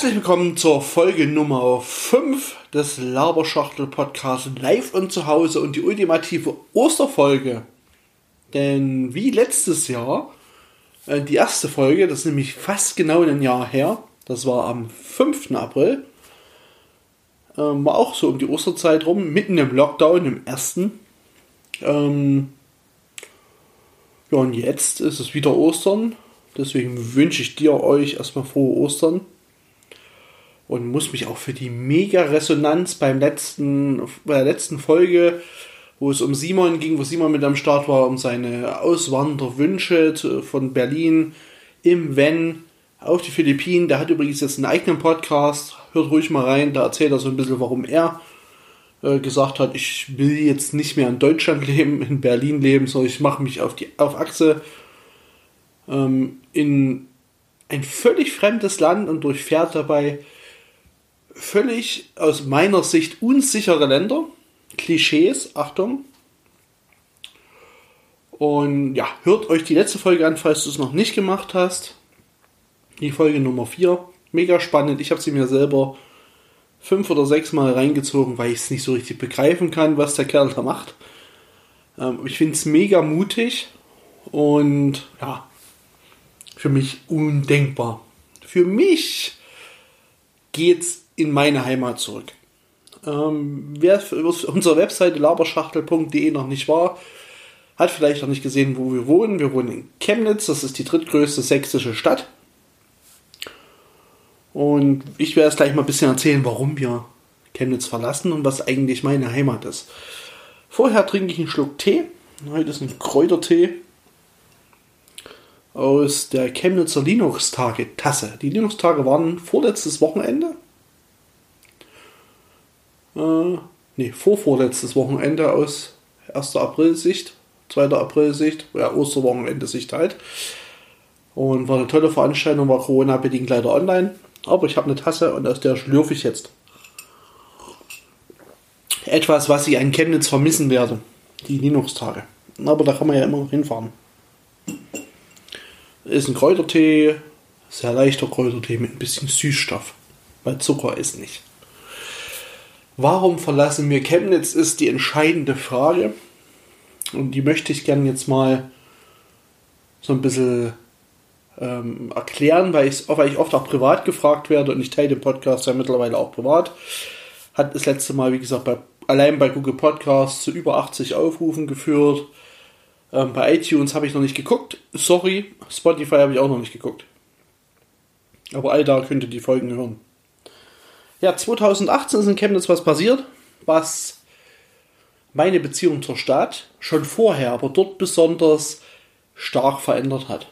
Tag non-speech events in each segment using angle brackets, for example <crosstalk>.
Herzlich willkommen zur Folge Nummer 5 des Laberschachtel Podcasts live und zu Hause und die ultimative Osterfolge. Denn wie letztes Jahr, äh, die erste Folge, das ist nämlich fast genau ein Jahr her, das war am 5. April, äh, war auch so um die Osterzeit rum, mitten im Lockdown, im ersten. Ähm, ja, und jetzt ist es wieder Ostern. Deswegen wünsche ich dir euch erstmal frohe Ostern und muss mich auch für die mega Resonanz beim letzten, bei der letzten Folge, wo es um Simon ging, wo Simon mit am Start war, um seine Auswanderwünsche von Berlin im Wenn auf die Philippinen. Der hat übrigens jetzt einen eigenen Podcast. Hört ruhig mal rein, da erzählt er so ein bisschen, warum er äh, gesagt hat, ich will jetzt nicht mehr in Deutschland leben, in Berlin leben, sondern ich mache mich auf die auf Achse ähm, in ein völlig fremdes Land und durchfährt dabei völlig aus meiner Sicht unsichere Länder. Klischees, Achtung. Und ja, hört euch die letzte Folge an, falls du es noch nicht gemacht hast. Die Folge Nummer 4. Mega spannend. Ich habe sie mir selber fünf oder sechs Mal reingezogen, weil ich es nicht so richtig begreifen kann, was der Kerl da macht. Ähm, ich finde es mega mutig und ja, für mich undenkbar. Für mich geht's in meine Heimat zurück. Ähm, wer auf unserer Webseite laberschachtel.de noch nicht war, hat vielleicht noch nicht gesehen, wo wir wohnen. Wir wohnen in Chemnitz, das ist die drittgrößte sächsische Stadt. Und ich werde jetzt gleich mal ein bisschen erzählen, warum wir Chemnitz verlassen und was eigentlich meine Heimat ist. Vorher trinke ich einen Schluck Tee. Heute ist ein Kräutertee aus der Chemnitzer Linux-Tage-Tasse. Die Linux-Tage waren vorletztes Wochenende. Äh, nee, vorvorletztes Wochenende aus 1. April-Sicht, 2. April-Sicht, ja, Osterwochenende-Sicht halt. Und war eine tolle Veranstaltung, war Corona-bedingt leider online. Aber ich habe eine Tasse und aus der schlürfe ich jetzt. Etwas, was ich an Chemnitz vermissen werde. Die Linux-Tage. Aber da kann man ja immer noch hinfahren. Ist ein Kräutertee, sehr leichter Kräutertee mit ein bisschen Süßstoff. Weil Zucker ist nicht. Warum verlassen wir Chemnitz, ist die entscheidende Frage. Und die möchte ich gerne jetzt mal so ein bisschen ähm, erklären, weil ich, weil ich oft auch privat gefragt werde und ich teile den Podcast ja mittlerweile auch privat. Hat das letzte Mal, wie gesagt, bei, allein bei Google Podcasts zu über 80 Aufrufen geführt. Ähm, bei iTunes habe ich noch nicht geguckt. Sorry, Spotify habe ich auch noch nicht geguckt. Aber all da könnt ihr die Folgen hören. Ja, 2018 ist in Chemnitz was passiert, was meine Beziehung zur Stadt schon vorher, aber dort besonders stark verändert hat.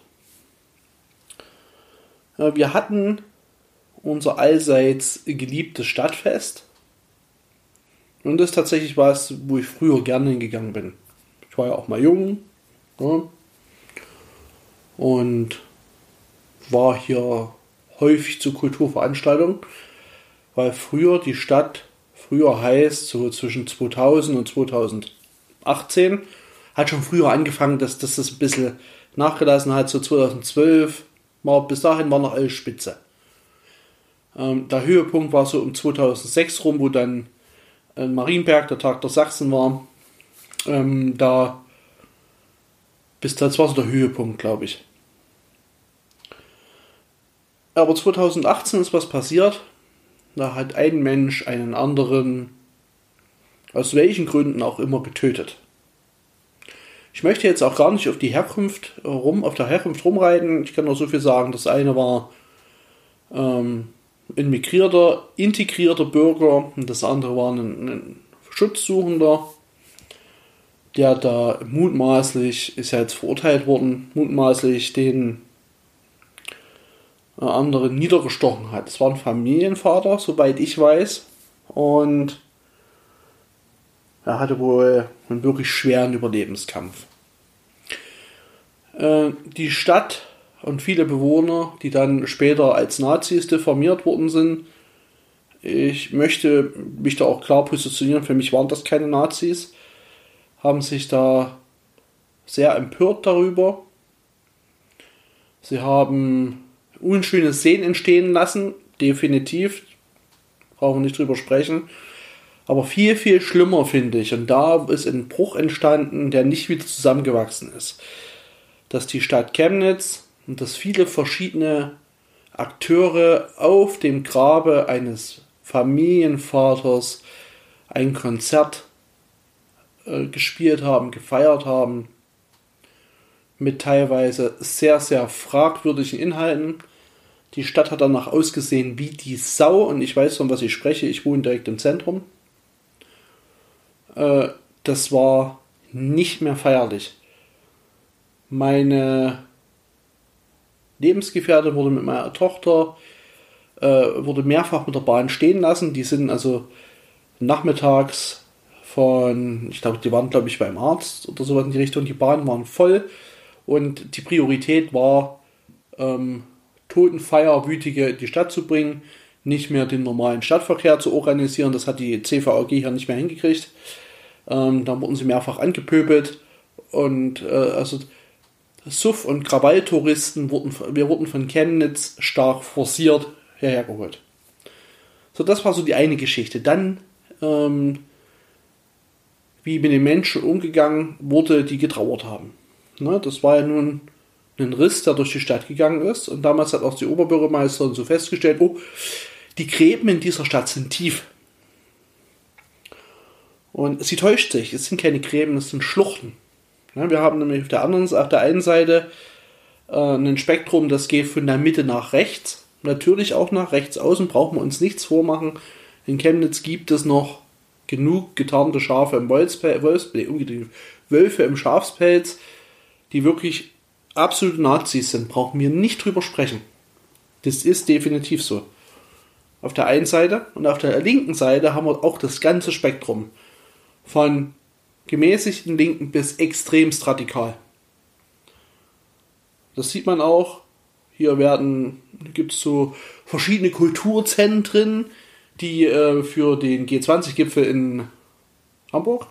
Wir hatten unser allseits geliebtes Stadtfest. Und das ist tatsächlich was, wo ich früher gerne hingegangen bin. Ich war ja auch mal jung. Ja, und war hier häufig zu Kulturveranstaltungen weil früher die Stadt, früher heißt so zwischen 2000 und 2018, hat schon früher angefangen, dass, dass das ein bisschen nachgelassen hat, so 2012, war, bis dahin war noch alles spitze. Ähm, der Höhepunkt war so um 2006 rum, wo dann in Marienberg der Tag der Sachsen war. Ähm, da bis das war so der Höhepunkt, glaube ich. Aber 2018 ist was passiert. Da hat ein Mensch einen anderen, aus welchen Gründen auch immer, getötet. Ich möchte jetzt auch gar nicht auf die Herkunft rum, auf der Herkunft rumreiten. Ich kann nur so viel sagen. Das eine war ähm, ein migrierter, integrierter Bürger und das andere war ein, ein Schutzsuchender, der da mutmaßlich, ist ja jetzt verurteilt worden, mutmaßlich den anderen niedergestochen hat. Es war ein Familienvater, soweit ich weiß. Und er hatte wohl einen wirklich schweren Überlebenskampf. Äh, die Stadt und viele Bewohner, die dann später als Nazis diffamiert worden sind, ich möchte mich da auch klar positionieren, für mich waren das keine Nazis, haben sich da sehr empört darüber. Sie haben unschöne Szenen entstehen lassen. definitiv. Brauchen wir nicht drüber sprechen. Aber viel, viel schlimmer finde ich, und da ist ein Bruch entstanden, der nicht wieder zusammengewachsen ist, dass die Stadt Chemnitz und dass viele verschiedene Akteure auf dem Grabe eines Familienvaters ein Konzert äh, gespielt haben, gefeiert haben, mit teilweise sehr, sehr fragwürdigen Inhalten. Die Stadt hat danach ausgesehen wie die Sau und ich weiß, von was ich spreche. Ich wohne direkt im Zentrum. Äh, das war nicht mehr feierlich. Meine Lebensgefährtin wurde mit meiner Tochter äh, wurde mehrfach mit der Bahn stehen lassen. Die sind also nachmittags von, ich glaube, die waren, glaube ich, beim Arzt oder sowas in die Richtung. Die Bahnen waren voll und die Priorität war, ähm, Totenfeierwütige in die Stadt zu bringen, nicht mehr den normalen Stadtverkehr zu organisieren. Das hat die CVAG hier nicht mehr hingekriegt. Ähm, da wurden sie mehrfach angepöbelt und äh, also Suff- und Krawalltouristen wurden, wir wurden von Chemnitz stark forciert hergeholt. So, das war so die eine Geschichte. Dann, ähm, wie mit den Menschen umgegangen wurde, die getrauert haben. Ne, das war ja nun ein Riss, der durch die Stadt gegangen ist. Und damals hat auch die Oberbürgermeisterin so festgestellt, oh, die Gräben in dieser Stadt sind tief. Und sie täuscht sich. Es sind keine Gräben, es sind Schluchten. Ja, wir haben nämlich auf der anderen, auf der einen Seite äh, ein Spektrum, das geht von der Mitte nach rechts. Natürlich auch nach rechts außen, brauchen wir uns nichts vormachen. In Chemnitz gibt es noch genug getarnte Schafe im Wolfspelz, Wölfe im Schafspelz, die wirklich absolute Nazis sind. Brauchen wir nicht drüber sprechen. Das ist definitiv so. Auf der einen Seite und auf der linken Seite haben wir auch das ganze Spektrum. Von gemäßigten Linken bis extremst radikal. Das sieht man auch. Hier werden, gibt es so verschiedene Kulturzentren, die äh, für den G20-Gipfel in Hamburg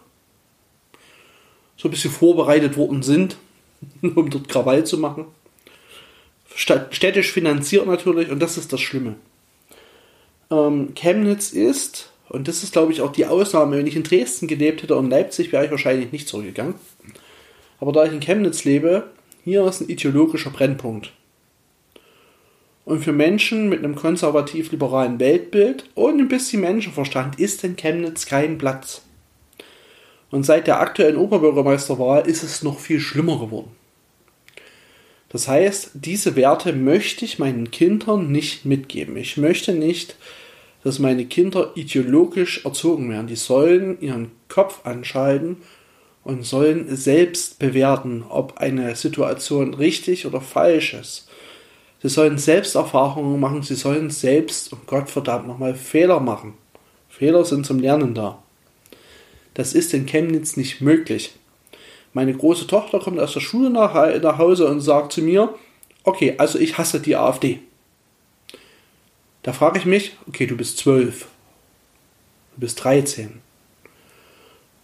so ein bisschen vorbereitet worden sind, <laughs> um dort Krawall zu machen. Städtisch finanziert natürlich, und das ist das Schlimme. Ähm, Chemnitz ist und das ist, glaube ich, auch die Ausnahme. Wenn ich in Dresden gelebt hätte und Leipzig, wäre ich wahrscheinlich nicht zurückgegangen. Aber da ich in Chemnitz lebe, hier ist ein ideologischer Brennpunkt. Und für Menschen mit einem konservativ-liberalen Weltbild und ein bisschen Menschenverstand ist in Chemnitz kein Platz. Und seit der aktuellen Oberbürgermeisterwahl ist es noch viel schlimmer geworden. Das heißt, diese Werte möchte ich meinen Kindern nicht mitgeben. Ich möchte nicht, dass meine Kinder ideologisch erzogen werden. Die sollen ihren Kopf anschalten und sollen selbst bewerten, ob eine Situation richtig oder falsch ist. Sie sollen selbst Erfahrungen machen, sie sollen selbst, um Gott verdammt nochmal, Fehler machen. Fehler sind zum Lernen da. Das ist in Chemnitz nicht möglich. Meine große Tochter kommt aus der Schule nach, nach Hause und sagt zu mir, okay, also ich hasse die AfD. Da frage ich mich, okay, du bist zwölf, du bist 13.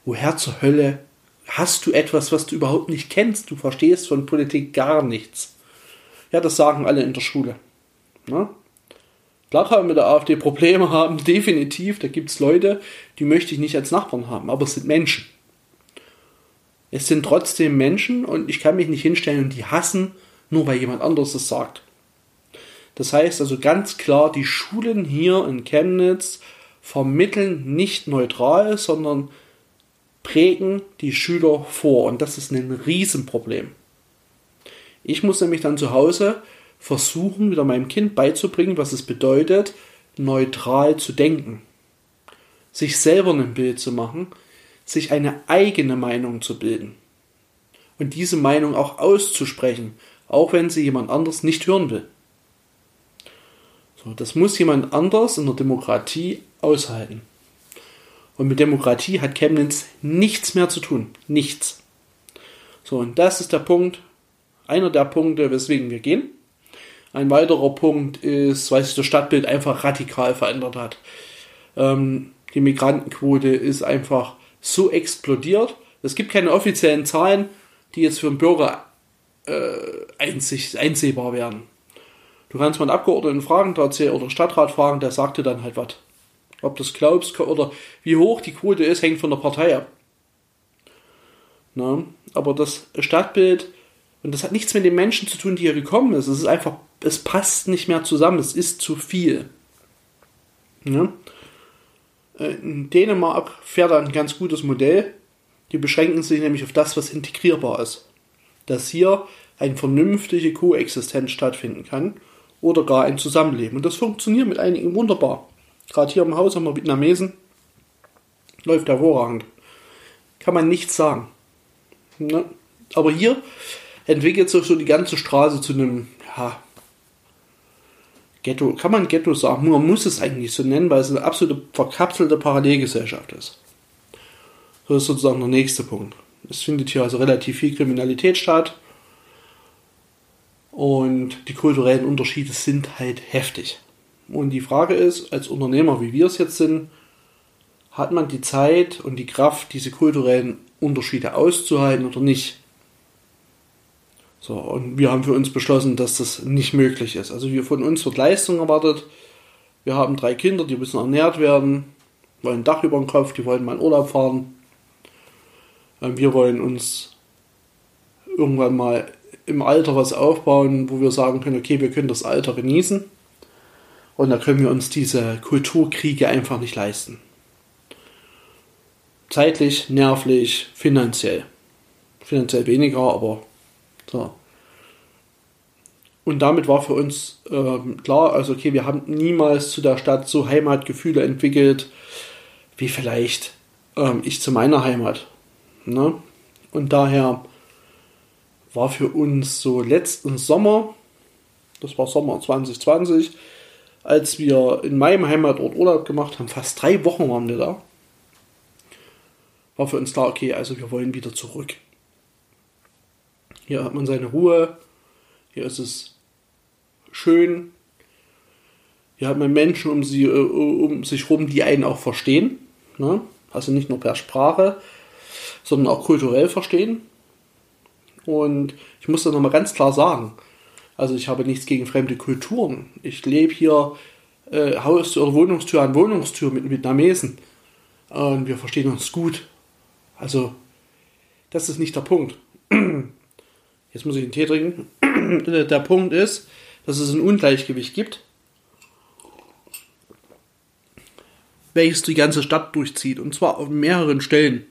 Woher zur Hölle hast du etwas, was du überhaupt nicht kennst? Du verstehst von Politik gar nichts. Ja, das sagen alle in der Schule. Na? Klar mit der AfD Probleme haben, <laughs> definitiv. Da gibt es Leute, die möchte ich nicht als Nachbarn haben, aber es sind Menschen. Es sind trotzdem Menschen und ich kann mich nicht hinstellen und die hassen, nur weil jemand anderes es sagt. Das heißt also ganz klar, die Schulen hier in Chemnitz vermitteln nicht neutral, sondern prägen die Schüler vor. Und das ist ein Riesenproblem. Ich muss nämlich dann zu Hause versuchen, wieder meinem Kind beizubringen, was es bedeutet, neutral zu denken. Sich selber ein Bild zu machen, sich eine eigene Meinung zu bilden. Und diese Meinung auch auszusprechen, auch wenn sie jemand anders nicht hören will. So, das muss jemand anders in der Demokratie aushalten. Und mit Demokratie hat Chemnitz nichts mehr zu tun. Nichts. So, und das ist der Punkt, einer der Punkte, weswegen wir gehen. Ein weiterer Punkt ist, weil sich das Stadtbild einfach radikal verändert hat. Ähm, die Migrantenquote ist einfach so explodiert. Es gibt keine offiziellen Zahlen, die jetzt für den Bürger äh, einsehbar werden. Du kannst mal einen Abgeordneten fragen, der oder Stadtrat fragen, der sagt dir dann halt was. Ob du das glaubst oder wie hoch die Quote ist, hängt von der Partei ab. Na, aber das Stadtbild, und das hat nichts mit den Menschen zu tun, die hier gekommen ist. Es ist einfach, es passt nicht mehr zusammen, es ist zu viel. Ja? Äh, in Dänemark fährt ein ganz gutes Modell. Die beschränken sich nämlich auf das, was integrierbar ist. Dass hier eine vernünftige Koexistenz stattfinden kann oder gar ein Zusammenleben. Und das funktioniert mit einigen wunderbar. Gerade hier im Haus haben wir Vietnamesen. Läuft hervorragend. Kann man nichts sagen. Ne? Aber hier entwickelt sich so die ganze Straße zu einem, ja, Ghetto, kann man Ghetto sagen, man muss es eigentlich so nennen, weil es eine absolute verkapselte Parallelgesellschaft ist. So ist sozusagen der nächste Punkt. Es findet hier also relativ viel Kriminalität statt und die kulturellen Unterschiede sind halt heftig. Und die Frage ist, als Unternehmer, wie wir es jetzt sind, hat man die Zeit und die Kraft, diese kulturellen Unterschiede auszuhalten oder nicht? So, und wir haben für uns beschlossen, dass das nicht möglich ist. Also wir von uns wird Leistung erwartet. Wir haben drei Kinder, die müssen ernährt werden, wollen ein Dach über dem Kopf, die wollen mal in Urlaub fahren. Ähm, wir wollen uns irgendwann mal im Alter was aufbauen, wo wir sagen können, okay, wir können das Alter genießen. Und da können wir uns diese Kulturkriege einfach nicht leisten. Zeitlich, nervlich, finanziell. Finanziell weniger, aber so. Und damit war für uns ähm, klar, also okay, wir haben niemals zu der Stadt so Heimatgefühle entwickelt, wie vielleicht ähm, ich zu meiner Heimat. Ne? Und daher war für uns so letzten Sommer, das war Sommer 2020, als wir in meinem Heimatort Urlaub gemacht haben, fast drei Wochen waren wir da, war für uns klar, okay, also wir wollen wieder zurück. Hier hat man seine Ruhe. Hier ist es schön. Hier hat man Menschen um, sie, äh, um sich herum, die einen auch verstehen. Ne? Also nicht nur per Sprache, sondern auch kulturell verstehen. Und ich muss das nochmal ganz klar sagen. Also ich habe nichts gegen fremde Kulturen. Ich lebe hier äh, Haus- oder Wohnungstür an Wohnungstür mit Vietnamesen. Und wir verstehen uns gut. Also, das ist nicht der Punkt. <clears throat> Jetzt muss ich einen Tee trinken. <clears throat> Der Punkt ist, dass es ein Ungleichgewicht gibt, welches die ganze Stadt durchzieht. Und zwar auf mehreren Stellen.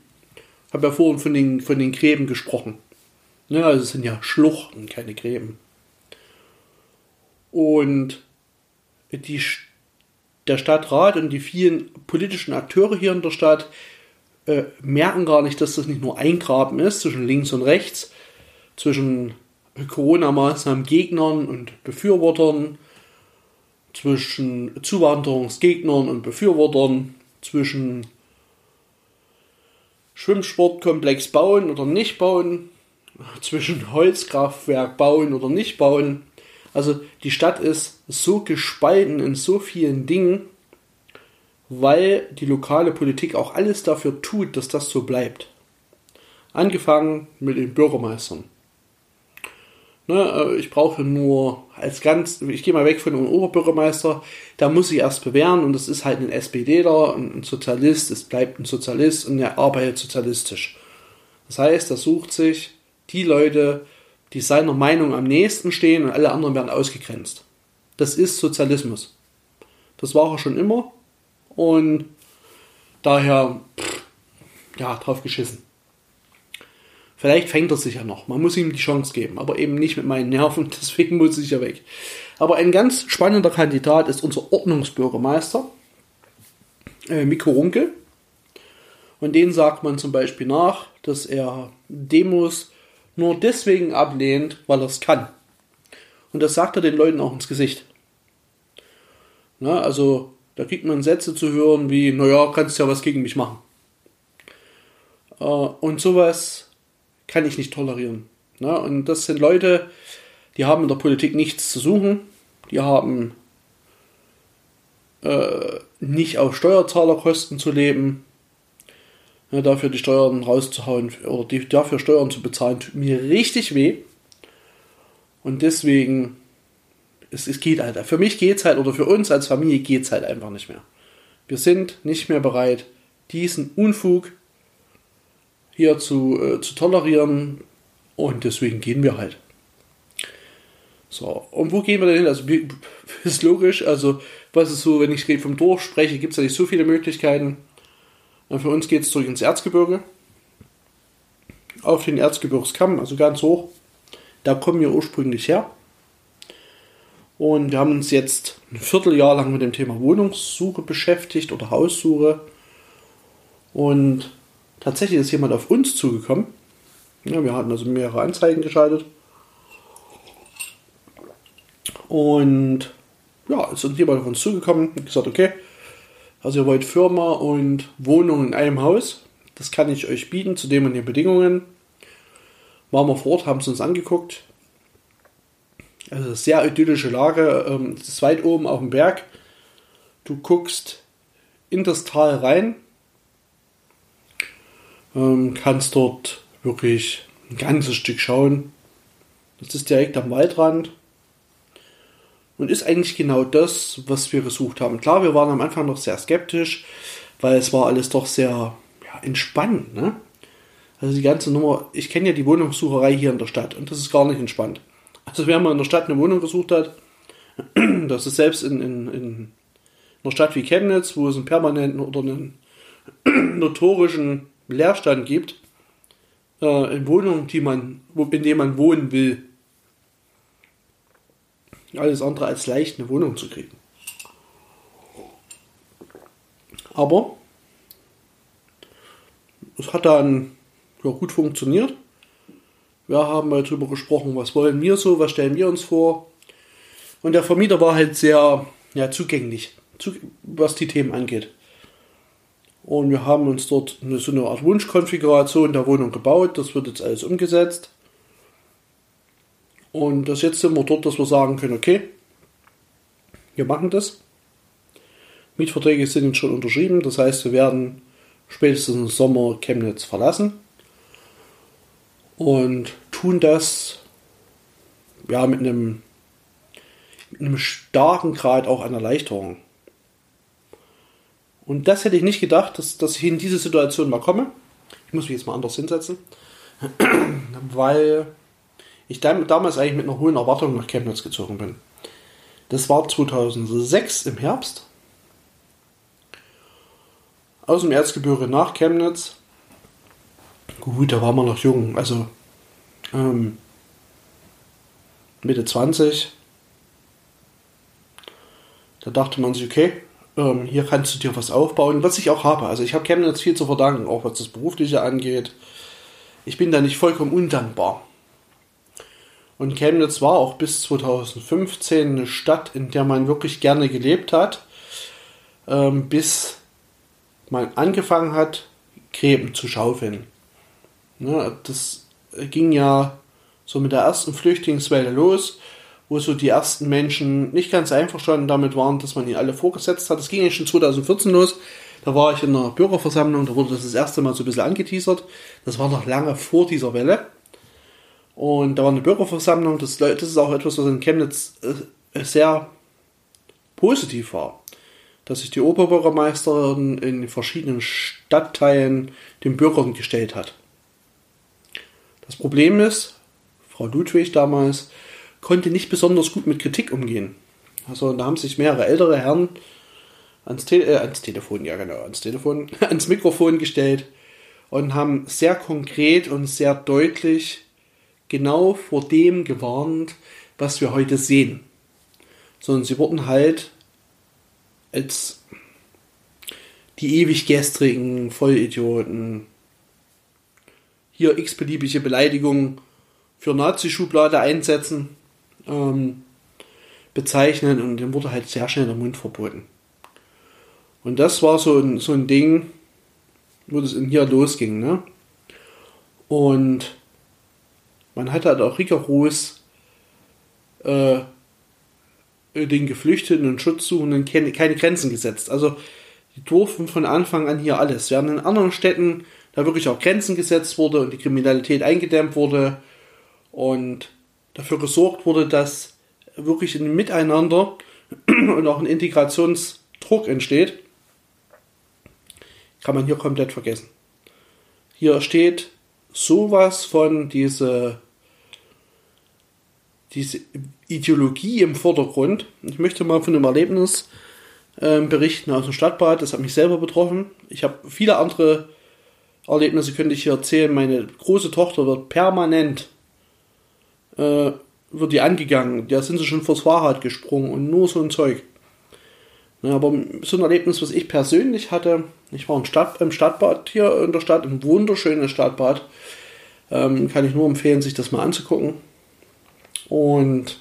Ich habe ja vorhin von den, von den Gräben gesprochen. Ja, also es sind ja Schluchten, keine Gräben. Und die, der Stadtrat und die vielen politischen Akteure hier in der Stadt äh, merken gar nicht, dass das nicht nur ein Graben ist zwischen links und rechts, zwischen Corona-Maßnahmen Gegnern und Befürwortern, zwischen Zuwanderungsgegnern und Befürwortern, zwischen Schwimmsportkomplex bauen oder nicht bauen, <laughs> zwischen Holzkraftwerk bauen oder nicht bauen. Also die Stadt ist so gespalten in so vielen Dingen, weil die lokale Politik auch alles dafür tut, dass das so bleibt. Angefangen mit den Bürgermeistern. Ne, äh, ich brauche nur als ganz, ich gehe mal weg von dem Oberbürgermeister, da muss ich erst bewähren und das ist halt ein SPDler, ein Sozialist, es bleibt ein Sozialist und er arbeitet sozialistisch. Das heißt, er sucht sich die Leute, die seiner Meinung am nächsten stehen und alle anderen werden ausgegrenzt. Das ist Sozialismus. Das war er schon immer und daher, pff, ja, drauf geschissen. Vielleicht fängt er sich ja noch. Man muss ihm die Chance geben, aber eben nicht mit meinen Nerven, <laughs> deswegen muss ich ja weg. Aber ein ganz spannender Kandidat ist unser Ordnungsbürgermeister, äh, Mikko Runke. Und den sagt man zum Beispiel nach, dass er Demos nur deswegen ablehnt, weil er es kann. Und das sagt er den Leuten auch ins Gesicht. Na, also da kriegt man Sätze zu hören wie, naja, kannst ja was gegen mich machen. Äh, und sowas kann ich nicht tolerieren. Ne? Und das sind Leute, die haben in der Politik nichts zu suchen, die haben äh, nicht auf Steuerzahlerkosten zu leben, ne, dafür die Steuern rauszuhauen oder die, dafür Steuern zu bezahlen, tut mir richtig weh. Und deswegen es, es geht halt. Für mich geht es halt, oder für uns als Familie geht es halt einfach nicht mehr. Wir sind nicht mehr bereit, diesen Unfug hier zu, äh, zu tolerieren und deswegen gehen wir halt. So, und wo gehen wir denn hin? Also, <laughs> ist logisch, also, was ist so, wenn ich vom Dorf spreche, gibt es ja nicht so viele Möglichkeiten. Und für uns geht es zurück ins Erzgebirge. Auf den Erzgebirgskamm, also ganz hoch. Da kommen wir ursprünglich her. Und wir haben uns jetzt ein Vierteljahr lang mit dem Thema Wohnungssuche beschäftigt oder Haussuche. Und tatsächlich ist jemand auf uns zugekommen. Ja, wir hatten also mehrere Anzeigen geschaltet. Und ja, ist jemand auf uns zugekommen und gesagt, okay, also ihr wollt Firma und Wohnung in einem Haus. Das kann ich euch bieten zu den und den Bedingungen. Waren wir vor Ort, haben es uns angeguckt. Also sehr idyllische Lage. Ähm, es ist weit oben auf dem Berg. Du guckst in das Tal rein. Ähm, kannst dort wirklich ein ganzes Stück schauen. Das ist direkt am Waldrand und ist eigentlich genau das, was wir gesucht haben. Klar, wir waren am Anfang noch sehr skeptisch, weil es war alles doch sehr ja, entspannt. Ne? Also die ganze Nummer, ich kenne ja die Wohnungssucherei hier in der Stadt und das ist gar nicht entspannt. Also wer mal in der Stadt eine Wohnung gesucht hat, <clears throat> das ist selbst in, in, in einer Stadt wie Chemnitz, wo es einen permanenten oder einen <clears throat> notorischen Leerstand gibt, äh, in Wohnungen, die man, in denen man wohnen will, alles andere als leicht, eine Wohnung zu kriegen. Aber es hat dann ja, gut funktioniert. Wir haben mal drüber gesprochen, was wollen wir so, was stellen wir uns vor. Und der Vermieter war halt sehr ja, zugänglich, was die Themen angeht. Und wir haben uns dort eine, so eine Art Wunschkonfiguration der Wohnung gebaut. Das wird jetzt alles umgesetzt. Und das jetzt sind wir dort, dass wir sagen können, okay, wir machen das. Mietverträge sind jetzt schon unterschrieben, das heißt, wir werden spätestens im Sommer Chemnitz verlassen und tun das ja mit einem, mit einem starken Grad auch an Erleichterung. Und das hätte ich nicht gedacht, dass, dass ich in diese Situation mal komme. Ich muss mich jetzt mal anders hinsetzen, <clears throat> weil ich damals eigentlich mit einer hohen Erwartung nach Chemnitz gezogen bin. Das war 2006 im Herbst. Aus dem Erzgebirge nach Chemnitz. Gut, da waren wir noch jung, also ähm, Mitte 20. Da dachte man sich, okay, ähm, hier kannst du dir was aufbauen, was ich auch habe. Also ich habe Chemnitz viel zu verdanken, auch was das Berufliche angeht. Ich bin da nicht vollkommen undankbar. Und Chemnitz war auch bis 2015 eine Stadt, in der man wirklich gerne gelebt hat, ähm, bis man angefangen hat, Gräben zu schaufeln. Ne, das ging ja so mit der ersten Flüchtlingswelle los, wo so die ersten Menschen nicht ganz einverstanden damit waren, dass man ihnen alle vorgesetzt hat. Das ging ja schon 2014 los. Da war ich in einer Bürgerversammlung, da wurde das das erste Mal so ein bisschen angeteasert. Das war noch lange vor dieser Welle. Und da war eine Bürgerversammlung. Das, das ist auch etwas, was in Chemnitz äh, sehr positiv war. Dass sich die Oberbürgermeisterin in verschiedenen Stadtteilen den Bürgern gestellt hat. Das Problem ist, Frau Ludwig damals konnte nicht besonders gut mit Kritik umgehen. Also da haben sich mehrere ältere Herren ans, Te äh, ans Telefon, ja genau, ans Telefon, <laughs> ans Mikrofon gestellt und haben sehr konkret und sehr deutlich genau vor dem gewarnt, was wir heute sehen. Sondern sie wurden halt als die ewig gestrigen Vollidioten hier x-beliebige Beleidigungen für Nazi-Schublade einsetzen, ähm, bezeichnen und dem wurde halt sehr schnell der Mund verboten. Und das war so ein, so ein Ding, wo das in hier losging. Ne? Und man hat halt auch rigoros äh, den Geflüchteten und Schutzsuchenden keine, keine Grenzen gesetzt. Also die durften von Anfang an hier alles. Während in anderen Städten da wirklich auch Grenzen gesetzt wurde und die Kriminalität eingedämmt wurde und dafür gesorgt wurde, dass wirklich ein Miteinander <clears throat> und auch ein Integrationsdruck entsteht, kann man hier komplett vergessen. Hier steht sowas von diese, diese Ideologie im Vordergrund. Ich möchte mal von einem Erlebnis äh, berichten aus dem Stadtbad. Das hat mich selber betroffen. Ich habe viele andere Erlebnisse, könnte ich hier erzählen. Meine große Tochter wird permanent äh, wird die angegangen. Da sind sie schon vors Fahrrad gesprungen und nur so ein Zeug. Ja, aber so ein Erlebnis, was ich persönlich hatte, ich war im, Stadt, im Stadtbad hier in der Stadt, ein wunderschönes Stadtbad. Ähm, kann ich nur empfehlen, sich das mal anzugucken. Und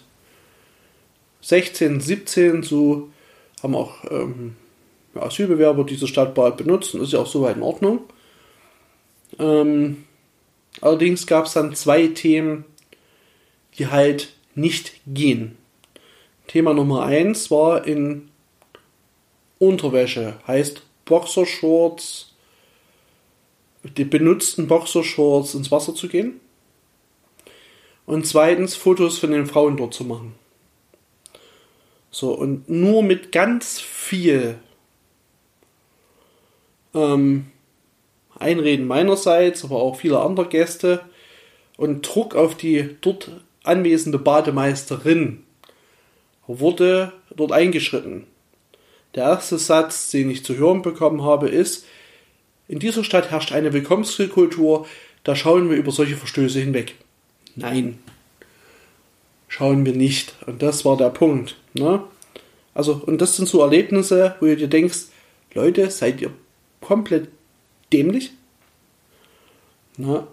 16, 17, so haben auch ähm, Asylbewerber dieses Stadtbad benutzt und ist ja auch soweit in Ordnung. Ähm, allerdings gab es dann zwei Themen, die halt nicht gehen. Thema Nummer eins war in Unterwäsche, heißt Boxershorts, die benutzten Boxershorts ins Wasser zu gehen. Und zweitens Fotos von den Frauen dort zu machen. So, und nur mit ganz viel ähm, Einreden meinerseits, aber auch vieler anderer Gäste und Druck auf die dort anwesende Bademeisterin wurde dort eingeschritten. Der erste Satz, den ich zu hören bekommen habe, ist, in dieser Stadt herrscht eine Willkommenskultur, da schauen wir über solche Verstöße hinweg. Nein, schauen wir nicht. Und das war der Punkt. Ne? Also, und das sind so Erlebnisse, wo du dir denkst, Leute, seid ihr komplett dämlich? Na,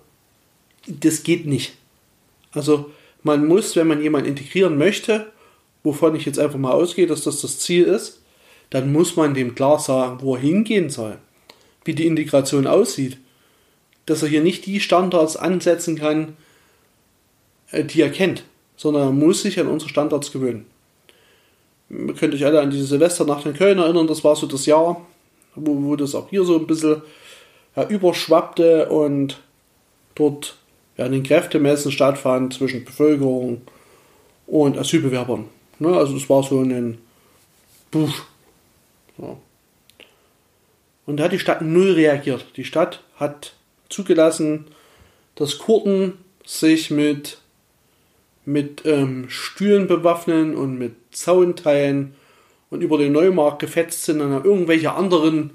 das geht nicht. Also, man muss, wenn man jemanden integrieren möchte, wovon ich jetzt einfach mal ausgehe, dass das das Ziel ist, dann muss man dem klar sagen, wo er hingehen soll, wie die Integration aussieht, dass er hier nicht die Standards ansetzen kann, äh, die er kennt, sondern er muss sich an unsere Standards gewöhnen. Ihr könnt euch alle an diese Silvesternacht in Köln erinnern, das war so das Jahr, wo, wo das auch hier so ein bisschen ja, überschwappte und dort werden Kräftemessen stattfand zwischen Bevölkerung und Asylbewerbern. Ne, also es war so ein Buch. So. Und da hat die Stadt null reagiert. Die Stadt hat zugelassen, dass Kurden sich mit, mit ähm, Stühlen bewaffnen und mit Zaunteilen und über den Neumarkt gefetzt sind und irgendwelche anderen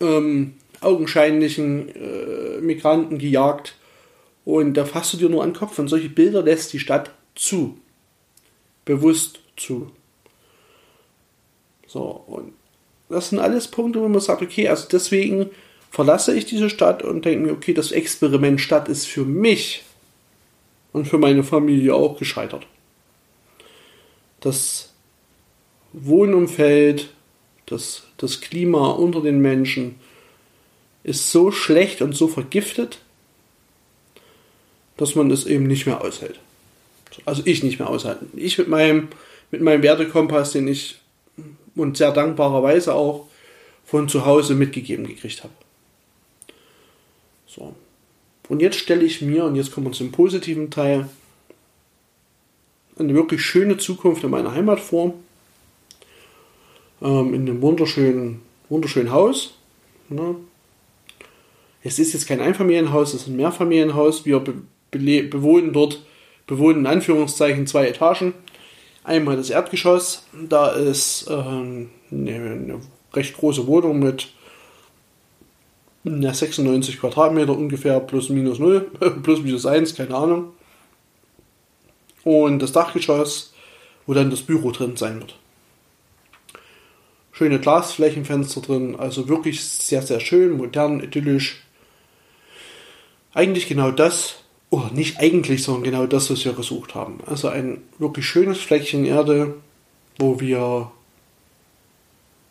ähm, augenscheinlichen äh, Migranten gejagt und da fasst du dir nur an den Kopf. Und solche Bilder lässt die Stadt zu. Bewusst zu. So, und das sind alles Punkte, wo man sagt, okay, also deswegen verlasse ich diese Stadt und denke mir, okay, das Experiment Stadt ist für mich und für meine Familie auch gescheitert. Das Wohnumfeld, das, das Klima unter den Menschen ist so schlecht und so vergiftet, dass man es eben nicht mehr aushält. Also ich nicht mehr aushalten. Ich mit meinem, mit meinem Wertekompass, den ich und sehr dankbarerweise auch von zu Hause mitgegeben gekriegt habe. So. Und jetzt stelle ich mir, und jetzt kommen wir zum positiven Teil, eine wirklich schöne Zukunft in meiner Heimat vor. Ähm, in einem wunderschönen, wunderschönen Haus. Ne? Es ist jetzt kein Einfamilienhaus, es ist ein Mehrfamilienhaus. Wir bewohnen dort, bewohnen in Anführungszeichen zwei Etagen. Einmal das Erdgeschoss, da ist ähm, eine, eine, recht große Wohnung mit na, 96 Quadratmeter ungefähr, plus minus 0, <laughs> plus minus 1, keine Ahnung. Und das Dachgeschoss, wo dann das Büro drin sein wird. Schöne Glasflächenfenster drin, also wirklich sehr, sehr schön, modern, idyllisch. Eigentlich genau das, oder nicht eigentlich, sondern genau das, was wir gesucht haben. Also ein wirklich schönes Fleckchen Erde, wo wir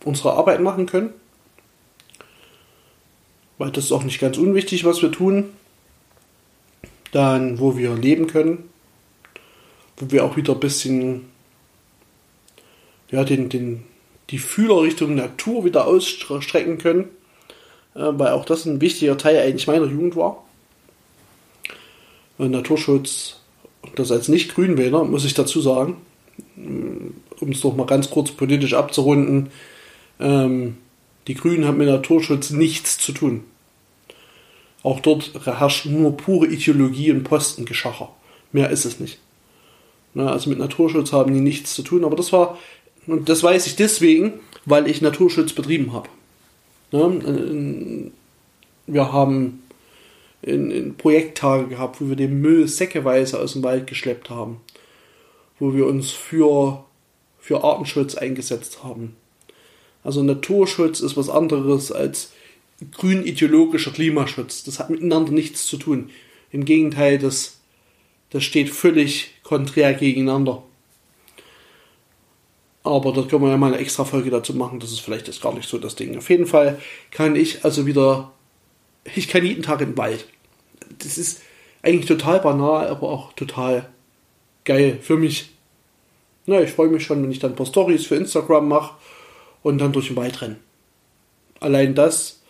unsere Arbeit machen können. Weil das ist auch nicht ganz unwichtig, was wir tun. Dann, wo wir leben können. Wo wir auch wieder ein bisschen ja, den, den, die Fühler Richtung Natur wieder ausstrecken können. Äh, weil auch das ein wichtiger Teil eigentlich meiner Jugend war. Naturschutz, das als Nicht-Grünwähler, muss ich dazu sagen, um es doch mal ganz kurz politisch abzurunden, ähm, die Grünen haben mit Naturschutz nichts zu tun. Auch dort herrscht nur pure Ideologie und Postengeschacher. Mehr ist es nicht. Na, also mit Naturschutz haben die nichts zu tun, aber das war, und das weiß ich deswegen, weil ich Naturschutz betrieben habe. Na, wir haben in, in Projekttage gehabt, wo wir den Müll säckeweise aus dem Wald geschleppt haben, wo wir uns für, für Artenschutz eingesetzt haben. Also Naturschutz ist was anderes als grün-ideologischer Klimaschutz. Das hat miteinander nichts zu tun. Im Gegenteil, das, das steht völlig konträr gegeneinander. Aber da können wir ja mal eine extra Folge dazu machen. Das ist vielleicht jetzt gar nicht so das Ding. Auf jeden Fall kann ich also wieder ich kann jeden Tag den Wald. Das ist eigentlich total banal, aber auch total geil für mich. Na, ich freue mich schon, wenn ich dann ein paar Stories für Instagram mache und dann durch den Wald renne. Allein das,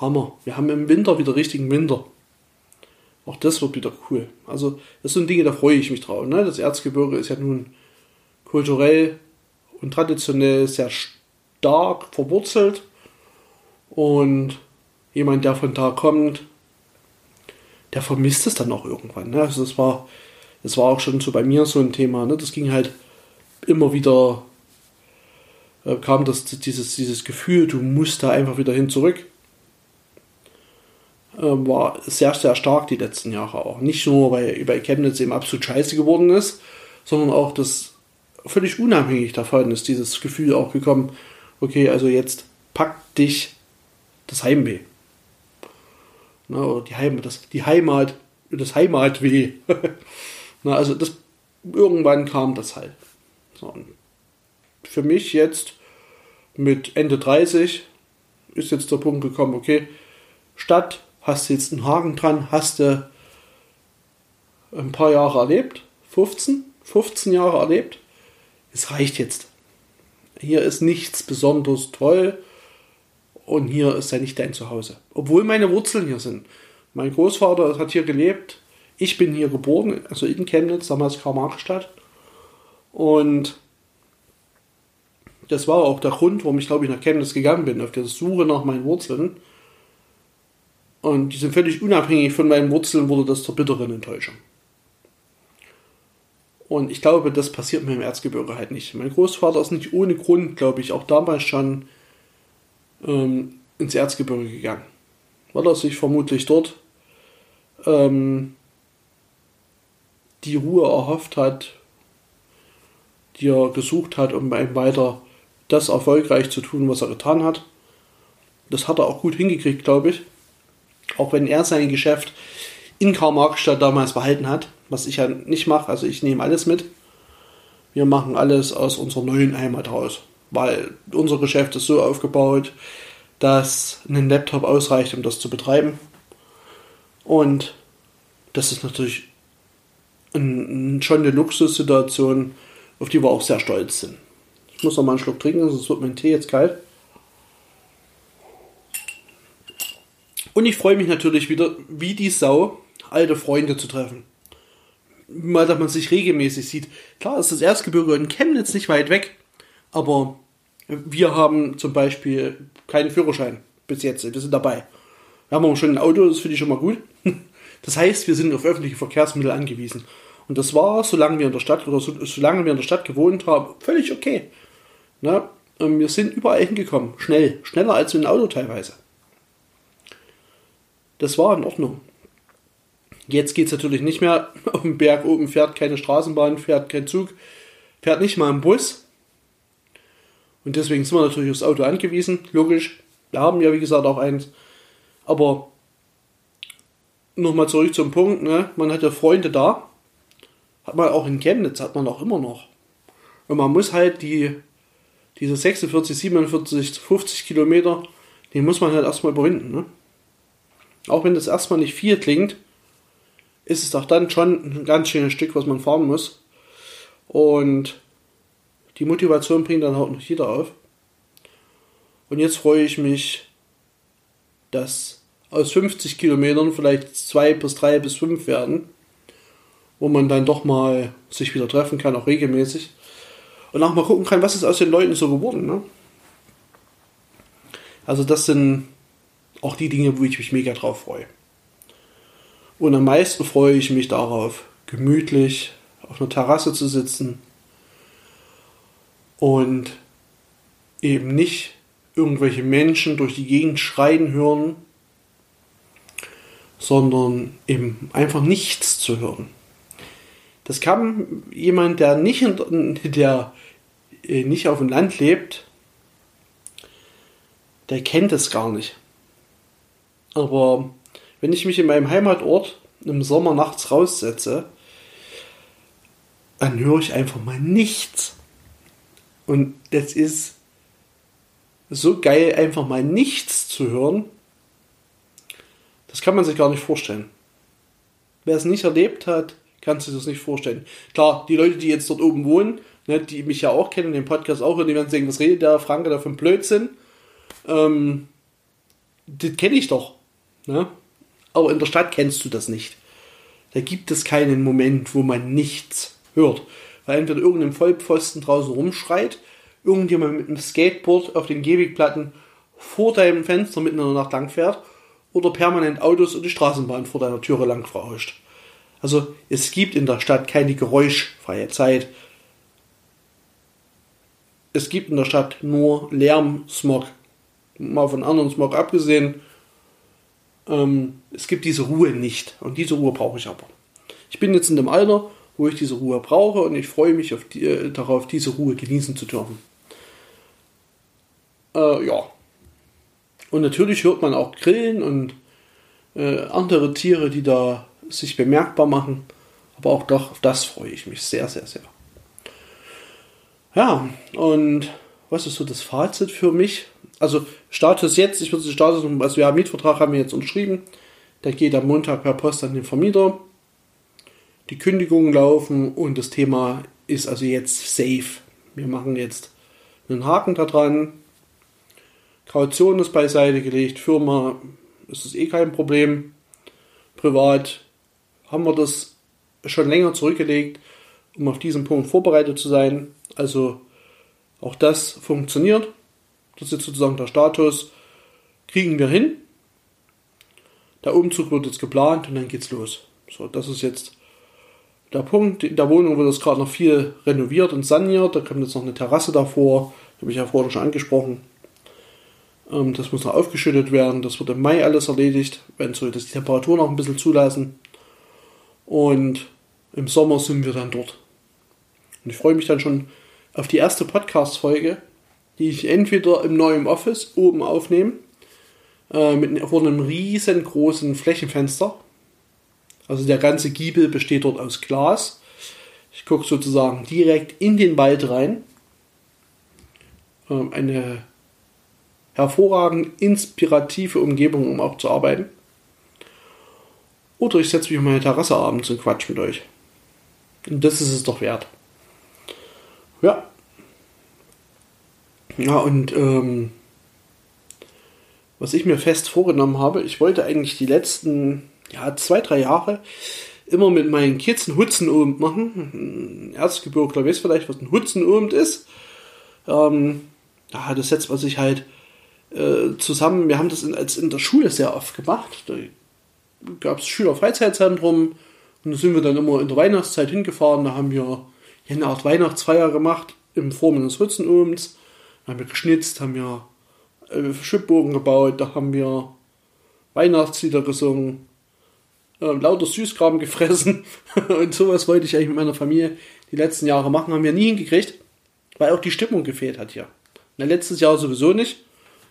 Hammer. Wir haben im Winter wieder richtigen Winter. Auch das wird wieder cool. Also, das sind Dinge, da freue ich mich drauf. Ne? Das Erzgebirge ist ja nun kulturell und traditionell sehr stark verwurzelt. Und jemand, der von da kommt, der vermisst es dann auch irgendwann. Ne? Also das war, das war auch schon so bei mir so ein Thema. Ne? Das ging halt immer wieder, äh, kam das, dieses, dieses Gefühl, du musst da einfach wieder hin zurück. Äh, war sehr, sehr stark die letzten Jahre auch. Nicht nur, weil bei Chemnitz eben absolut scheiße geworden ist, sondern auch das völlig unabhängig davon ist dieses Gefühl auch gekommen, okay, also jetzt packt dich das Heimweh. Oder die Heimat, das, die Heimat, das Heimatweh. <laughs> Na, also das, irgendwann kam das halt. So, für mich jetzt mit Ende 30 ist jetzt der Punkt gekommen, okay, Stadt, hast du jetzt einen Haken dran, hast du ein paar Jahre erlebt, 15, 15 Jahre erlebt, es reicht jetzt. Hier ist nichts besonders toll, und hier ist ja nicht dein Zuhause. Obwohl meine Wurzeln hier sind. Mein Großvater hat hier gelebt. Ich bin hier geboren, also in Chemnitz, damals Karl-Marx-Stadt. Und das war auch der Grund, warum ich, glaube ich, nach Chemnitz gegangen bin, auf der Suche nach meinen Wurzeln. Und die sind völlig unabhängig von meinen Wurzeln, wurde das zur bitteren Enttäuschung. Und ich glaube, das passiert mir im Erzgebirge halt nicht. Mein Großvater ist nicht ohne Grund, glaube ich, auch damals schon ähm, ins Erzgebirge gegangen, weil er sich vermutlich dort ähm, die Ruhe erhofft hat, die er gesucht hat, um weiter das erfolgreich zu tun, was er getan hat. Das hat er auch gut hingekriegt, glaube ich. Auch wenn er sein Geschäft in Karl-Marx-Stadt damals behalten hat, was ich ja nicht mache. Also ich nehme alles mit. Wir machen alles aus unserer neuen Heimat raus weil unser Geschäft ist so aufgebaut, dass ein Laptop ausreicht, um das zu betreiben. Und das ist natürlich ein, schon eine Luxussituation, auf die wir auch sehr stolz sind. Ich muss noch mal einen Schluck trinken, sonst wird mein Tee jetzt kalt. Und ich freue mich natürlich wieder, wie die Sau, alte Freunde zu treffen. Mal, dass man sich regelmäßig sieht. Klar ist das Erzgebirge in Chemnitz nicht weit weg, aber wir haben zum Beispiel keinen Führerschein bis jetzt. Wir sind dabei. Wir haben auch schon ein Auto, das finde ich schon mal gut. <laughs> Das heißt, wir sind auf öffentliche Verkehrsmittel angewiesen. Und das war, solange wir in der Stadt oder so, solange wir in der Stadt gewohnt haben, völlig okay. Na, wir sind überall hingekommen. Schnell. Schneller als mit dem Auto teilweise. Das war in Ordnung. Jetzt geht es natürlich nicht mehr. <laughs> Auf dem Berg oben fährt keine Straßenbahn, fährt kein Zug, fährt nicht mal ein Bus. Und deswegen sind wir natürlich aufs Auto angewiesen, logisch. Wir haben ja, wie gesagt, auch eins. Aber nochmal zurück zum Punkt, ne? man hat ja Freunde da. Hat man auch in Chemnitz, hat man auch immer noch. Und man muss halt die, diese 46, 47, 50 Kilometer, die muss man halt erstmal überwinden. Ne? Auch wenn das erstmal nicht viel klingt, ist es doch dann schon ein ganz schönes Stück, was man fahren muss. Und die Motivation bringt dann auch noch jeder auf. Und jetzt freue ich mich, dass aus 50 Kilometern vielleicht zwei bis drei bis fünf werden, wo man dann doch mal sich wieder treffen kann, auch regelmäßig. und auch mal gucken kann, was ist aus den Leuten so geworden. Ne? Also das sind auch die Dinge, wo ich mich mega drauf freue. Und am meisten freue ich mich darauf, gemütlich auf einer Terrasse zu sitzen und eben nicht irgendwelche Menschen durch die Gegend schreien hören, sondern eben einfach nichts zu hören. Das kann jemand, der nicht, in, der äh, nicht auf dem Land lebt, der kennt es gar nicht. Aber wenn ich mich in meinem Heimatort im Sommer nachts raussetze, dann höre ich einfach mal nichts. Und das ist so geil, einfach mal nichts zu hören. Das kann man sich gar nicht vorstellen. Wer es nicht erlebt hat, kann sich das nicht vorstellen. Klar, die Leute, die jetzt dort oben wohnen, ne, die mich ja auch kennen, den Podcast auch, und die werden sagen, was redet der Franke da von Blödsinn? Ähm, das kenne ich doch. Ne? Aber in der Stadt kennst du das nicht. Da gibt es keinen Moment, wo man nichts hört. Weil entweder irgendein Vollpfosten draußen rumschreit, irgendjemand mit einem Skateboard auf den Gehwegplatten vor deinem Fenster mitten in der Nacht lang fährt oder permanent Autos und die Straßenbahn vor deiner Türe lang verrauscht. Also es gibt in der Stadt keine geräuschfreie Zeit. Es gibt in der Stadt nur Lärm, Smog. Mal von anderen Smog abgesehen. Ähm, es gibt diese Ruhe nicht. Und diese Ruhe brauche ich aber. Ich bin jetzt in dem Alter, wo ich diese Ruhe brauche und ich freue mich die, äh, darauf, diese Ruhe genießen zu dürfen. Äh, ja. Und natürlich hört man auch Grillen und äh, andere Tiere, die da sich bemerkbar machen. Aber auch doch, auf das freue ich mich sehr, sehr, sehr. Ja, und was ist so das Fazit für mich? Also Status jetzt, ich würde den Status, also ja, Mietvertrag haben wir jetzt unterschrieben. Der geht am Montag per Post an den Vermieter. Die Kündigungen laufen und das Thema ist also jetzt safe. Wir machen jetzt einen Haken da dran. Kaution ist beiseite gelegt. Firma ist es eh kein Problem. Privat haben wir das schon länger zurückgelegt, um auf diesen Punkt vorbereitet zu sein. Also auch das funktioniert. Das ist sozusagen der Status. Kriegen wir hin. Der Umzug wird jetzt geplant und dann geht's los. So, das ist jetzt der Punkt. In der Wohnung wird jetzt gerade noch viel renoviert und saniert. Da kommt jetzt noch eine Terrasse davor. Habe ich ja vorhin schon angesprochen. Ähm, das muss noch aufgeschüttet werden. Das wird im Mai alles erledigt, wenn so dass die Temperaturen noch ein bisschen zulassen. Und im Sommer sind wir dann dort. Und ich freue mich dann schon auf die erste Podcast-Folge, die ich entweder im neuen Office oben aufnehme, äh, mit vor einem riesengroßen Flächenfenster. Also der ganze Giebel besteht dort aus Glas. Ich gucke sozusagen direkt in den Wald rein. Ähm, eine hervorragend inspirative Umgebung, um auch zu arbeiten. Oder ich setze mich auf meine Terrasse abends und quatsch mit euch. Und das ist es doch wert. Ja. Ja, und ähm, was ich mir fest vorgenommen habe, ich wollte eigentlich die letzten ja, zwei, drei Jahre immer mit meinen Kids einen Hutzenobend machen. Erzgebirgler weiß vielleicht, was ein Hutzenobend ist. Ähm, ja, das setzt man sich halt äh, zusammen. Wir haben das in, als in der Schule sehr oft gemacht. Da gab es Schülerfreizeitzentrum und da sind wir dann immer in der Weihnachtszeit hingefahren. Da haben wir eine Art Weihnachtsfeier gemacht im Form eines Hutzenobens. Da haben wir geschnitzt, haben wir äh, Schipbogen gebaut, da haben wir Weihnachtslieder gesungen, äh, lauter Süßkram gefressen <laughs> und sowas wollte ich eigentlich mit meiner Familie die letzten Jahre machen, haben wir nie hingekriegt, weil auch die Stimmung gefehlt hat hier. Na, letztes Jahr sowieso nicht.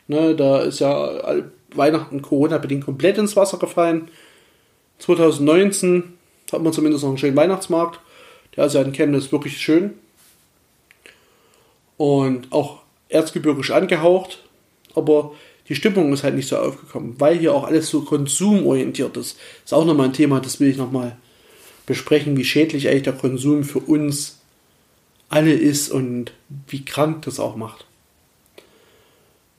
Ne, da ist ja Weihnachten Corona-bedingt komplett ins Wasser gefallen. 2019 hat man zumindest noch einen schönen Weihnachtsmarkt. Der ist ja in Chemnitz wirklich schön. Und auch erzgebirgisch angehaucht. Aber die Stimmung ist halt nicht so aufgekommen, weil hier auch alles so konsumorientiert ist. Ist auch nochmal ein Thema, das will ich nochmal besprechen, wie schädlich eigentlich der Konsum für uns alle ist und wie krank das auch macht.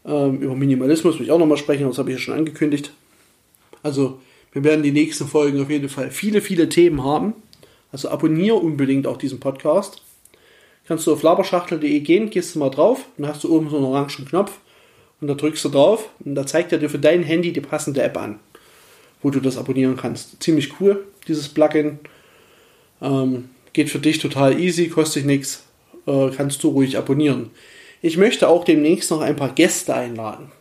Ähm, über Minimalismus will ich auch nochmal sprechen, das habe ich ja schon angekündigt. Also, wir werden die nächsten Folgen auf jeden Fall viele, viele Themen haben. Also abonniere unbedingt auch diesen Podcast. kannst du auf laberschachtel.de gehen, gehst du mal drauf, dann hast du oben so einen orangen Knopf und da drückst du drauf und da zeigt er dir für dein Handy die passende App an, wo du das abonnieren kannst. Ziemlich cool, dieses Plugin. Ähm, geht für dich total easy, kostet nichts, äh, kannst du ruhig abonnieren. Ich möchte auch demnächst noch ein paar Gäste einladen.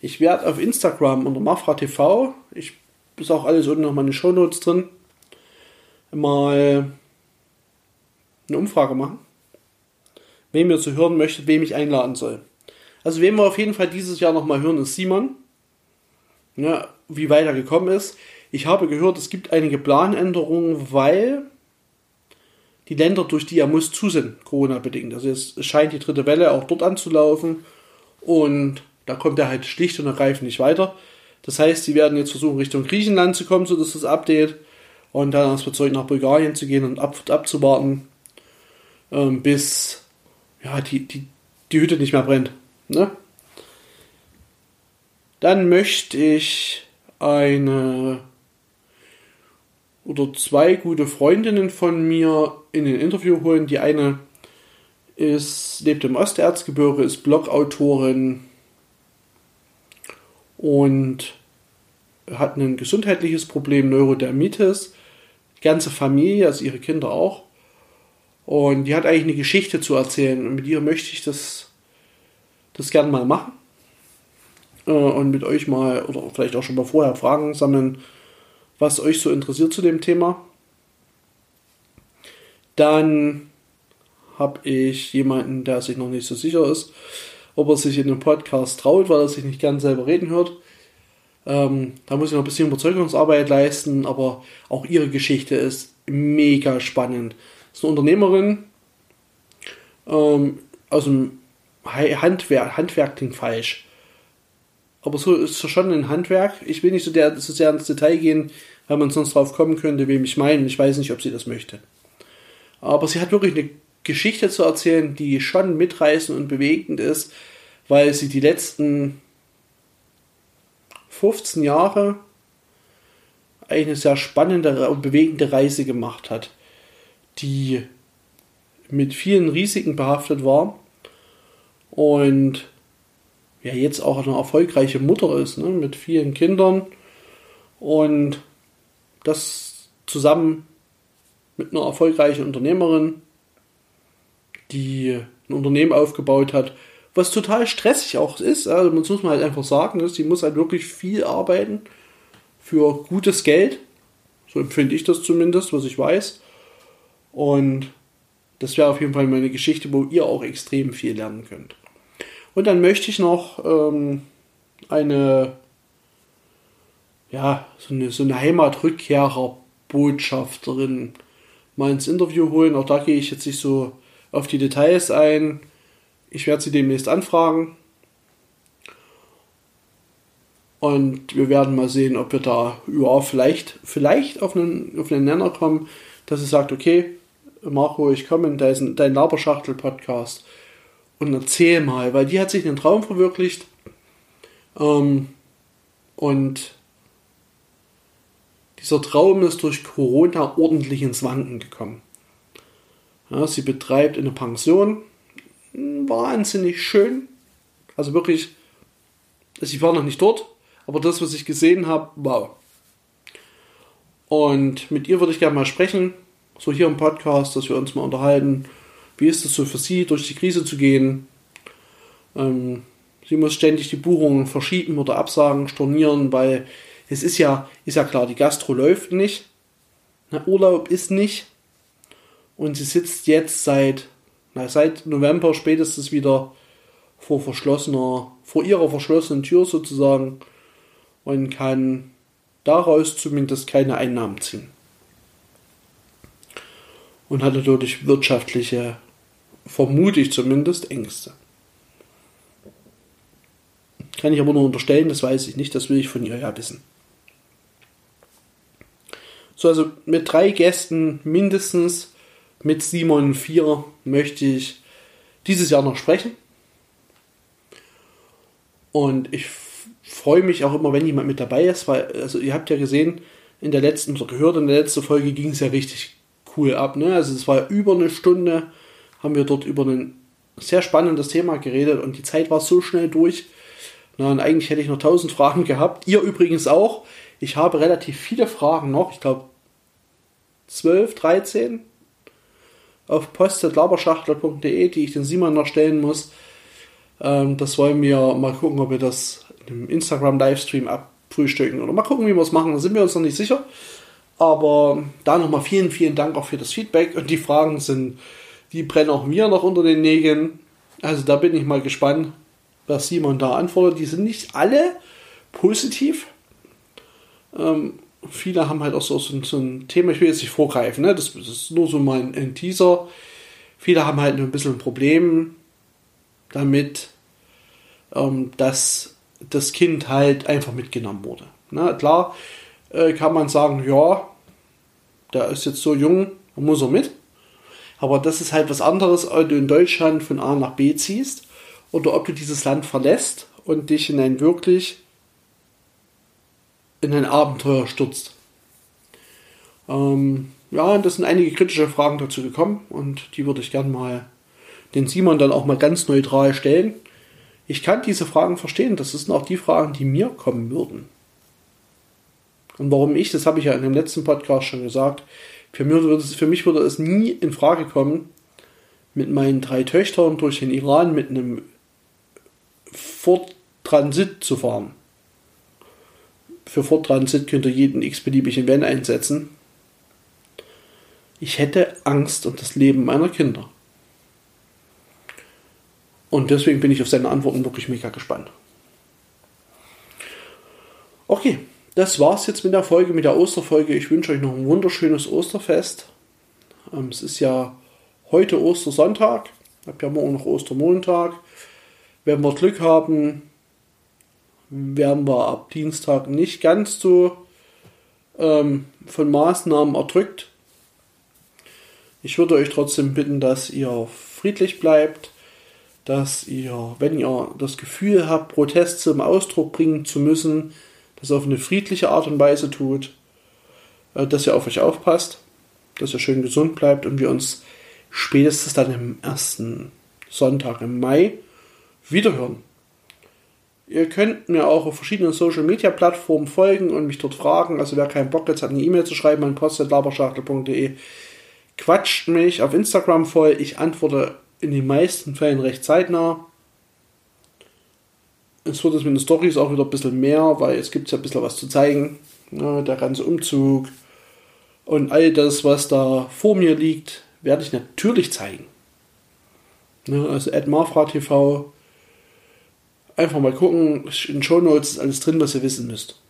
Ich werde auf Instagram unter Mafra TV, ich ist auch alles unten noch meine Shownotes drin, mal eine Umfrage machen, wem ihr zu hören möchtet, wem ich einladen soll. Also wen wir auf jeden Fall dieses Jahr nochmal hören, ist Simon. Ja, wie weit er gekommen ist. Ich habe gehört, es gibt einige Planänderungen, weil die Länder, durch die er muss, zu sind, Corona-bedingt. Also es scheint die dritte Welle auch dort anzulaufen und da kommt er halt schlicht und ergreifend nicht weiter. Das heißt, sie werden jetzt versuchen, Richtung Griechenland zu kommen, so dass das Update und dann als Zeug nach Bulgarien zu gehen und ab, abzuwarten, ähm, bis ja, die, die, die Hütte nicht mehr brennt. Ne? Dann möchte ich eine oder zwei gute Freundinnen von mir in ein Interview holen. Die eine ist, lebt im Osterzgebirge, ist Blogautorin und hat ein gesundheitliches Problem, Neurodermitis. Die ganze Familie, also ihre Kinder auch. Und die hat eigentlich eine Geschichte zu erzählen. Und mit ihr möchte ich das, das gerne mal machen. Äh, und mit euch mal, oder vielleicht auch schon mal vorher Fragen sammeln, was euch so interessiert zu dem Thema. Dann habe ich jemanden, der sich noch nicht so sicher ist, ob er sich in den Podcast traut, weil er sich nicht gern selber reden hört. Ähm, da muss ich noch ein bisschen Überzeugungsarbeit leisten, aber auch ihre Geschichte ist mega spannend. Ist eine Unternehmerin ähm, aus dem Handwerk, Handwerk klingt falsch. Aber so ist es schon ein Handwerk. Ich will nicht so, der, so sehr ins Detail gehen, weil man sonst drauf kommen könnte, wem ich meine. Ich weiß nicht, ob sie das möchte. Aber sie hat wirklich eine Geschichte zu erzählen, die schon mitreißend und bewegend ist, weil sie die letzten 15 Jahre eine sehr spannende und bewegende Reise gemacht hat, die mit vielen Risiken behaftet war und ja jetzt auch eine erfolgreiche Mutter ist, ne, mit vielen Kindern und das zusammen mit einer erfolgreichen Unternehmerin, die ein Unternehmen aufgebaut hat, was total stressig auch ist. Also man muss man halt einfach sagen, dass die muss halt wirklich viel arbeiten für gutes Geld. So empfinde ich das zumindest, was ich weiß. Und das wäre auf jeden Fall meine Geschichte, wo ihr auch extrem viel lernen könnt. Und dann möchte ich noch ähm, eine, ja, so eine, so eine Heimatrückkehrer-Botschafterin mal ins Interview holen. Auch da gehe ich jetzt nicht so auf die Details ein. Ich werde sie demnächst anfragen. Und wir werden mal sehen, ob wir da ja, vielleicht, vielleicht auf einen, auf einen Nenner kommen, dass sie sagt, okay, Marco, ich komme in deinen, deinen Laberschachtel-Podcast und erzähl mal, weil die hat sich einen Traum verwirklicht ähm, und dieser Traum ist durch Corona ordentlich ins Wanken gekommen. Ja, sie betreibt eine Pension, wahnsinnig schön, also wirklich, ich war noch nicht dort, aber das, was ich gesehen habe, wow. Und mit ihr würde ich gerne mal sprechen, so hier im Podcast, dass wir uns mal unterhalten, wie ist es so für sie, durch die Krise zu gehen. Ähm, sie muss ständig die Buchungen verschieben oder absagen, stornieren, weil es ist ja, ist ja klar, die Gastro läuft nicht. Na, Urlaub ist nicht. Und sie sitzt jetzt seit, na, seit November spätestens wieder vor verschlossener, vor ihrer verschlossenen Tür sozusagen und kann daraus zumindest keine Einnahmen ziehen und hatte dadurch wirtschaftliche, vermute ich zumindest, Ängste. Kann ich aber nur unterstellen, das weiß ich nicht, das will ich von ihr ja wissen. So, also mit drei Gästen mindestens, mit Simon vier möchte ich dieses Jahr noch sprechen. Und ich freue mich auch immer, wenn jemand mit dabei ist, weil, also ihr habt ja gesehen, in der letzten, oder gehört, in der letzten Folge ging es ja richtig cool ab. Ne? Also es war über eine Stunde. haben wir dort über ein sehr spannendes Thema geredet und die Zeit war so schnell durch. Na, und eigentlich hätte ich noch tausend Fragen gehabt. Ihr übrigens auch. Ich habe relativ viele Fragen noch. Ich glaube 12, 13 auf post.laberschachtel.de, die ich den Simon noch stellen muss. Ähm, das wollen wir mal gucken, ob wir das im Instagram-Livestream abfrühstücken oder mal gucken, wie wir es machen. Da sind wir uns noch nicht sicher. Aber da nochmal vielen, vielen Dank auch für das Feedback. Und die Fragen sind, die brennen auch mir noch unter den Nägeln. Also da bin ich mal gespannt, was Simon da antwortet. Die sind nicht alle positiv. Ähm, viele haben halt auch so, so, so, ein Thema, ich will jetzt nicht vorgreifen, ne? das, das ist nur so mein ein Teaser. Viele haben halt ein bisschen ein Problem damit, ähm, dass das Kind halt einfach mitgenommen wurde. Ne? Klar äh, kann man sagen, ja, der ist jetzt so jung, muss er mit. Aber das ist halt was anderes, ob du in Deutschland von A nach B ziehst oder ob du dieses Land verlässt und dich in ein wirklich in ein Abenteuer stürzt. Ähm, ja, das sind einige kritische Fragen dazu gekommen und die würde ich gerne mal den Simon dann auch mal ganz neutral stellen. Ich kann diese Fragen verstehen. Das sind auch die Fragen, die mir kommen würden. Und warum ich, das habe ich ja in dem letzten Podcast schon gesagt, für mich würde es, für mich würde es nie in Frage kommen, mit meinen drei Töchtern durch den Iran mit einem Ford Transit zu fahren. Für Ford Transit könnt ihr jeden x-beliebigen Van einsetzen. Ich hätte Angst um das Leben meiner Kinder. Und deswegen bin ich auf seine Antworten wirklich mega gespannt. Okay, das war's jetzt mit der Folge, mit der Osterfolge. Ich wünsche euch noch ein wunderschönes Osterfest. Ähm, es ist ja heute Ostersonntag. Ich habe ja morgen noch Ostermontag. Wenn wir Glück haben, werden wir ab Dienstag nicht ganz so ähm, von Maßnahmen erdrückt. Ich würde euch trotzdem bitten, dass ihr friedlich bleibt, dass ihr, wenn ihr das Gefühl habt, Protest zum Ausdruck bringen zu müssen, das auf eine friedliche Art und Weise tut, äh, dass ihr auf euch aufpasst, dass ihr schön gesund bleibt und wir uns spätestens dann im ersten Sonntag im Mai wiederhören. Ihr könnt mir auch auf verschiedenen Social Media Plattformen folgen und mich dort fragen. Also wer keinen Bock jetzt hat, eine E-Mail zu schreiben an post.laberschachtel.de, quatscht mich auf Instagram voll. Ich antworte in den meisten Fällen recht zeitnah es wird jetzt mit den Stories auch wieder ein bisschen mehr, weil es gibt ja ein bisschen was zu zeigen. Ja, der ganze Umzug und all das, was da vor mir liegt, werde ich natürlich zeigen. Ja, also Ed Marfra TV. Einfach mal gucken. In Show Notes ist alles drin, was ihr wissen müsst.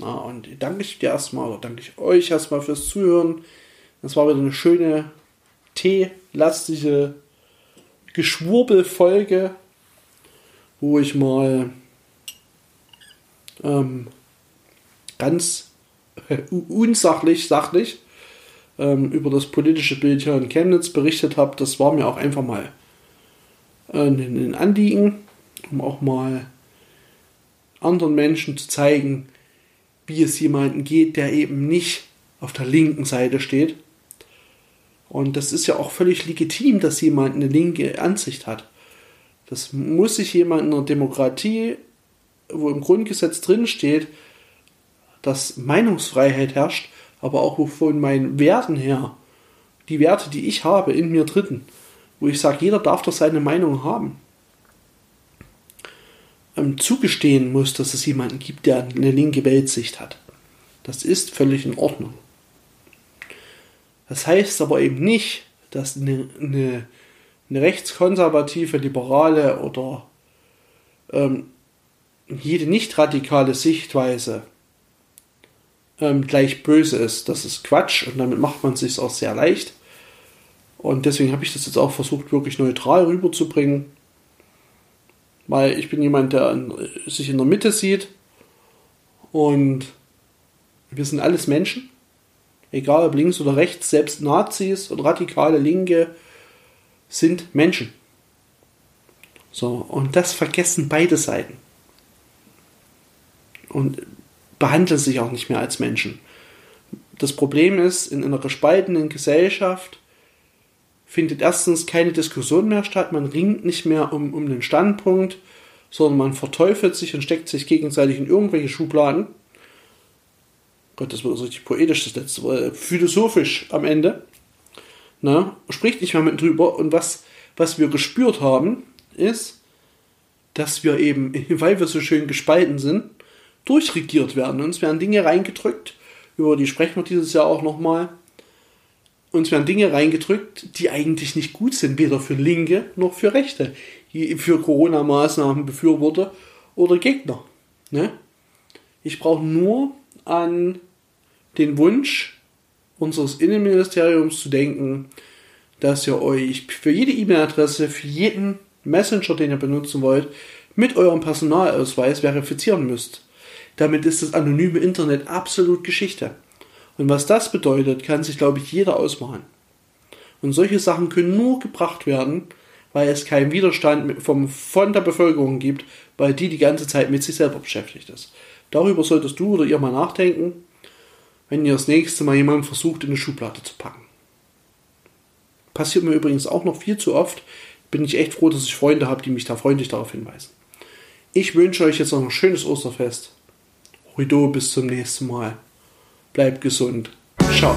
Ja, und danke ich dir erstmal oder danke ich euch erstmal fürs Zuhören. Das war wieder eine schöne teelastige Geschwurbelfolge, wo ich mal ähm, ganz äh, unsachlich, sachlich ähm, über das politische Bild hier in Chemnitz berichtet habe. Das war mir auch einfach mal äh, ein Anliegen, um auch mal anderen Menschen zu zeigen, wie es jemanden geht, der eben nicht auf der linken Seite steht. Und das ist ja auch völlig legitim, dass jemand eine linke Ansicht hat. Das muss sich jemand in einer Demokratie wo im Grundgesetz drin steht, dass Meinungsfreiheit herrscht, aber auch von meinen Werten her, die Werte, die ich habe, in mir dritten, wo ich sage, jeder darf doch seine Meinung haben, ähm, zugestehen muss, dass es jemanden gibt, der eine linke Weltsicht hat. Das ist völlig in Ordnung. Das heißt aber eben nicht, dass eine, eine, eine rechtskonservative, liberale oder ähm, jede nicht radikale Sichtweise ähm, gleich böse ist. Das ist Quatsch und damit macht man es sich auch sehr leicht. Und deswegen habe ich das jetzt auch versucht, wirklich neutral rüberzubringen. Weil ich bin jemand, der in, sich in der Mitte sieht. Und wir sind alles Menschen. Egal ob links oder rechts, selbst Nazis und radikale Linke sind Menschen. So, und das vergessen beide Seiten und behandeln sich auch nicht mehr als Menschen. Das Problem ist, in einer gespaltenen Gesellschaft findet erstens keine Diskussion mehr statt, man ringt nicht mehr um, um den Standpunkt, sondern man verteufelt sich und steckt sich gegenseitig in irgendwelche Schubladen. Gott, das wird so richtig poetisch, das letzte Wort, philosophisch am Ende. Na, spricht nicht mehr mit drüber. Und was, was wir gespürt haben, ist, dass wir eben, <laughs> weil wir so schön gespalten sind, durchregiert werden. Uns werden Dinge reingedrückt, über die sprechen wir dieses Jahr auch nochmal. Uns werden Dinge reingedrückt, die eigentlich nicht gut sind, weder für Linke noch für Rechte, für Corona-Maßnahmen Befürworter oder Gegner. Ne? Ich brauche nur an den Wunsch unseres Innenministeriums zu denken, dass ihr euch für jede E-Mail-Adresse, für jeden Messenger, den ihr benutzen wollt, mit eurem Personalausweis verifizieren müsst. Damit ist das anonyme Internet absolut Geschichte. Und was das bedeutet, kann sich, glaube ich, jeder ausmalen. Und solche Sachen können nur gebracht werden, weil es keinen Widerstand vom, von der Bevölkerung gibt, weil die die ganze Zeit mit sich selber beschäftigt ist. Darüber solltest du oder ihr mal nachdenken, wenn ihr das nächste Mal jemanden versucht, in eine Schublade zu packen. Passiert mir übrigens auch noch viel zu oft. Bin ich echt froh, dass ich Freunde habe, die mich da freundlich darauf hinweisen. Ich wünsche euch jetzt noch ein schönes Osterfest. Rido, bis zum nächsten Mal. Bleibt gesund. Ciao.